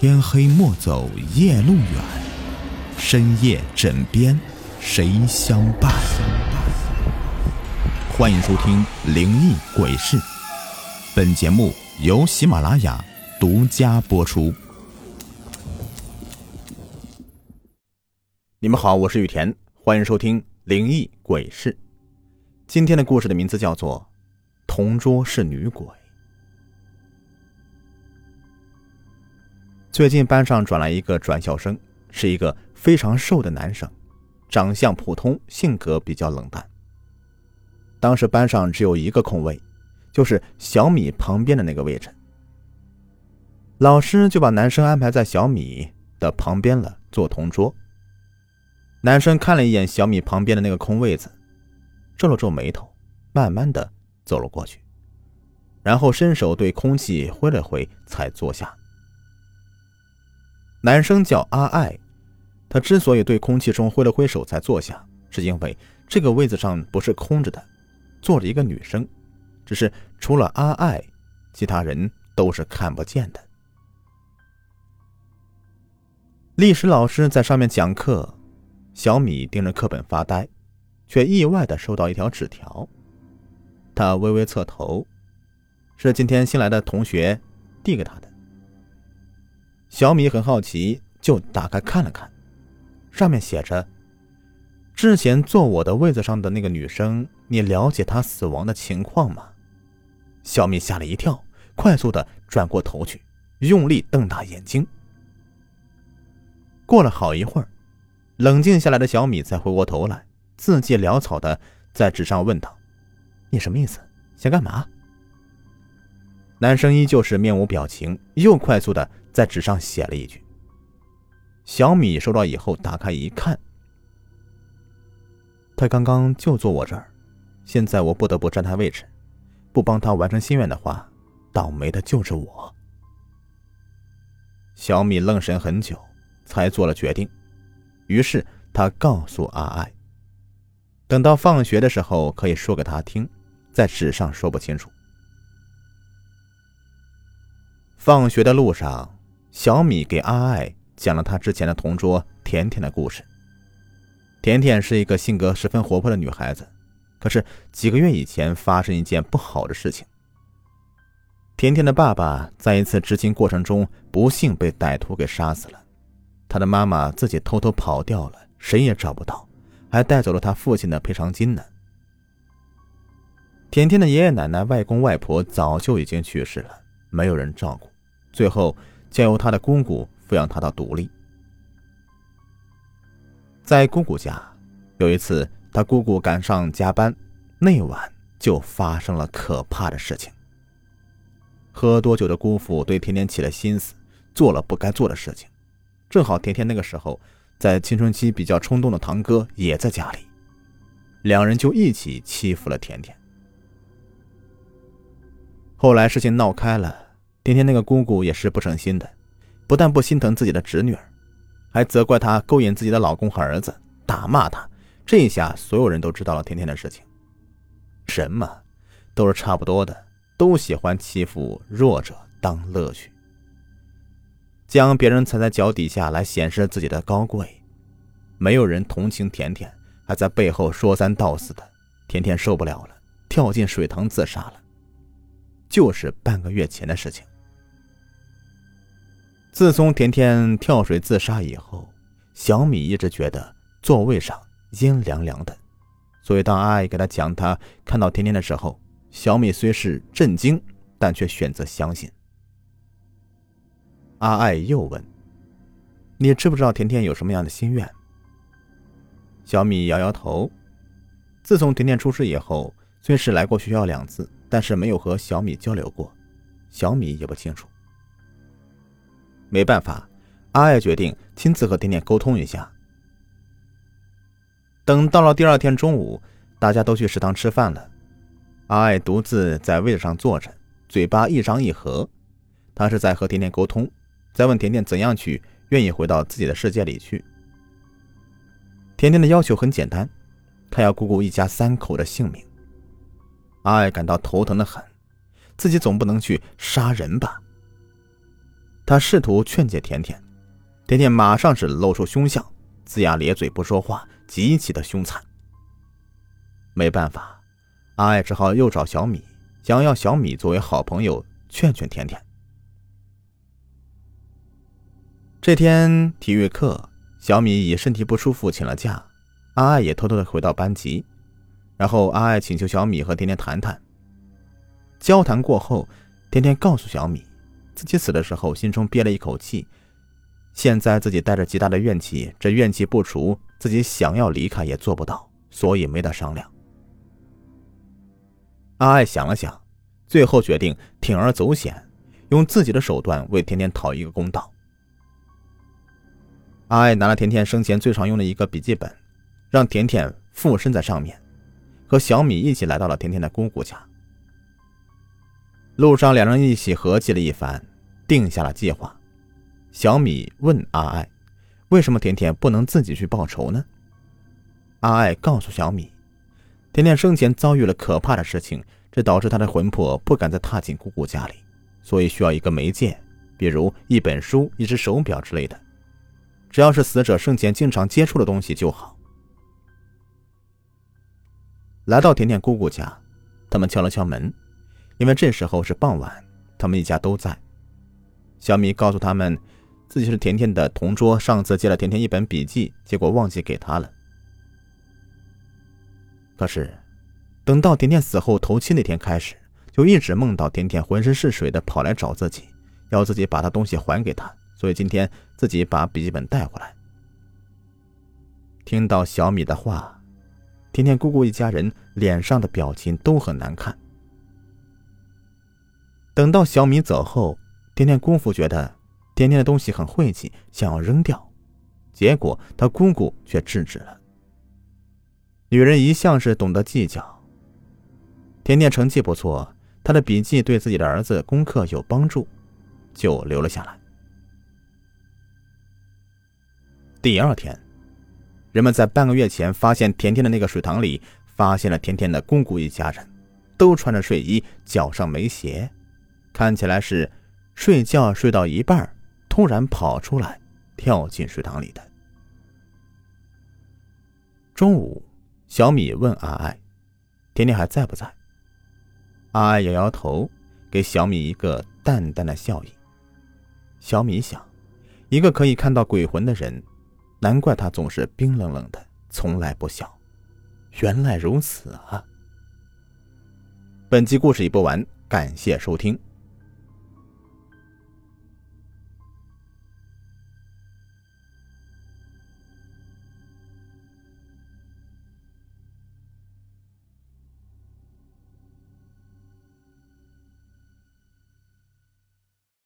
天黑莫走夜路远，深夜枕边谁相伴？欢迎收听《灵异鬼事》，本节目由喜马拉雅独家播出。你们好，我是雨田，欢迎收听《灵异鬼事》。今天的故事的名字叫做《同桌是女鬼》。最近班上转来一个转校生，是一个非常瘦的男生，长相普通，性格比较冷淡。当时班上只有一个空位，就是小米旁边的那个位置。老师就把男生安排在小米的旁边了，做同桌。男生看了一眼小米旁边的那个空位子，皱了皱眉头，慢慢的走了过去，然后伸手对空气挥了挥，才坐下。男生叫阿爱，他之所以对空气中挥了挥手才坐下，是因为这个位子上不是空着的，坐着一个女生，只是除了阿爱，其他人都是看不见的。历史老师在上面讲课，小米盯着课本发呆，却意外的收到一条纸条。他微微侧头，是今天新来的同学递给他的。小米很好奇，就打开看了看，上面写着：“之前坐我的位子上的那个女生，你了解她死亡的情况吗？”小米吓了一跳，快速的转过头去，用力瞪大眼睛。过了好一会儿，冷静下来的小米才回过头来，字迹潦草的在纸上问道：“你什么意思？想干嘛？”男生依旧是面无表情，又快速的在纸上写了一句。小米收到以后，打开一看，他刚刚就坐我这儿，现在我不得不占他位置，不帮他完成心愿的话，倒霉的就是我。小米愣神很久，才做了决定，于是他告诉阿爱，等到放学的时候可以说给他听，在纸上说不清楚。放学的路上，小米给阿爱讲了他之前的同桌甜甜的故事。甜甜是一个性格十分活泼的女孩子，可是几个月以前发生一件不好的事情。甜甜的爸爸在一次执勤过程中不幸被歹徒给杀死了，她的妈妈自己偷偷跑掉了，谁也找不到，还带走了她父亲的赔偿金呢。甜甜的爷爷奶奶、外公外婆早就已经去世了，没有人照顾。最后，交由他的姑姑抚养他到独立。在姑姑家，有一次他姑姑赶上加班，那晚就发生了可怕的事情。喝多酒的姑父对甜甜起了心思，做了不该做的事情。正好甜甜那个时候在青春期比较冲动的堂哥也在家里，两人就一起欺负了甜甜。后来事情闹开了。甜甜那个姑姑也是不省心的，不但不心疼自己的侄女儿，还责怪她勾引自己的老公和儿子，打骂她。这一下，所有人都知道了甜甜的事情。人嘛，都是差不多的，都喜欢欺负弱者当乐趣，将别人踩在脚底下来显示自己的高贵。没有人同情甜甜，还在背后说三道四的。甜甜受不了了，跳进水塘自杀了。就是半个月前的事情。自从甜甜跳水自杀以后，小米一直觉得座位上阴凉凉的，所以当阿爱给他讲他看到甜甜的时候，小米虽是震惊，但却选择相信。阿爱又问：“你知不知道甜甜有什么样的心愿？”小米摇摇头。自从甜甜出事以后，虽是来过学校两次，但是没有和小米交流过，小米也不清楚。没办法，阿爱决定亲自和甜甜沟通一下。等到了第二天中午，大家都去食堂吃饭了，阿爱独自在位子上坐着，嘴巴一张一合，他是在和甜甜沟通，在问甜甜怎样去愿意回到自己的世界里去。甜甜的要求很简单，她要姑姑一家三口的性命。阿爱感到头疼的很，自己总不能去杀人吧。他试图劝解甜甜，甜甜马上是露出凶相，龇牙咧嘴不说话，极其的凶残。没办法，阿爱只好又找小米，想要小米作为好朋友劝劝甜甜。这天体育课，小米以身体不舒服请了假，阿爱也偷偷的回到班级，然后阿爱请求小米和甜甜谈谈。交谈过后，甜甜告诉小米，自己死的时候心中憋了一口气，现在自己带着极大的怨气，这怨气不除，自己想要离开也做不到，所以没得商量。阿爱想了想，最后决定铤而走险，用自己的手段为甜甜讨一个公道。阿爱拿了甜甜生前最常用的一个笔记本，让甜甜附身在上面，和小米一起来到了甜甜的姑姑家。路上，两人一起合计了一番，定下了计划。小米问阿爱：“为什么甜甜不能自己去报仇呢？”阿爱告诉小米：“甜甜生前遭遇了可怕的事情，这导致她的魂魄不敢再踏进姑姑家里，所以需要一个媒介，比如一本书、一只手表之类的。”只要是死者生前经常接触的东西就好。来到甜甜姑姑家，他们敲了敲门，因为这时候是傍晚，他们一家都在。小米告诉他们，自己是甜甜的同桌，上次借了甜甜一本笔记，结果忘记给她了。可是，等到甜甜死后头七那天开始，就一直梦到甜甜浑身是水的跑来找自己，要自己把她东西还给她。所以今天自己把笔记本带回来。听到小米的话，甜甜姑姑一家人脸上的表情都很难看。等到小米走后，甜甜姑父觉得甜甜的东西很晦气，想要扔掉，结果他姑姑却制止了。女人一向是懂得计较。甜甜成绩不错，她的笔记对自己的儿子功课有帮助，就留了下来。第二天，人们在半个月前发现甜甜的那个水塘里，发现了甜甜的姑姑一家人，都穿着睡衣，脚上没鞋，看起来是睡觉睡到一半，突然跑出来，跳进水塘里的。中午，小米问阿爱：“甜甜还在不在？”阿爱摇摇头，给小米一个淡淡的笑意。小米想，一个可以看到鬼魂的人。难怪他总是冰冷冷的，从来不笑。原来如此啊！本集故事已播完，感谢收听。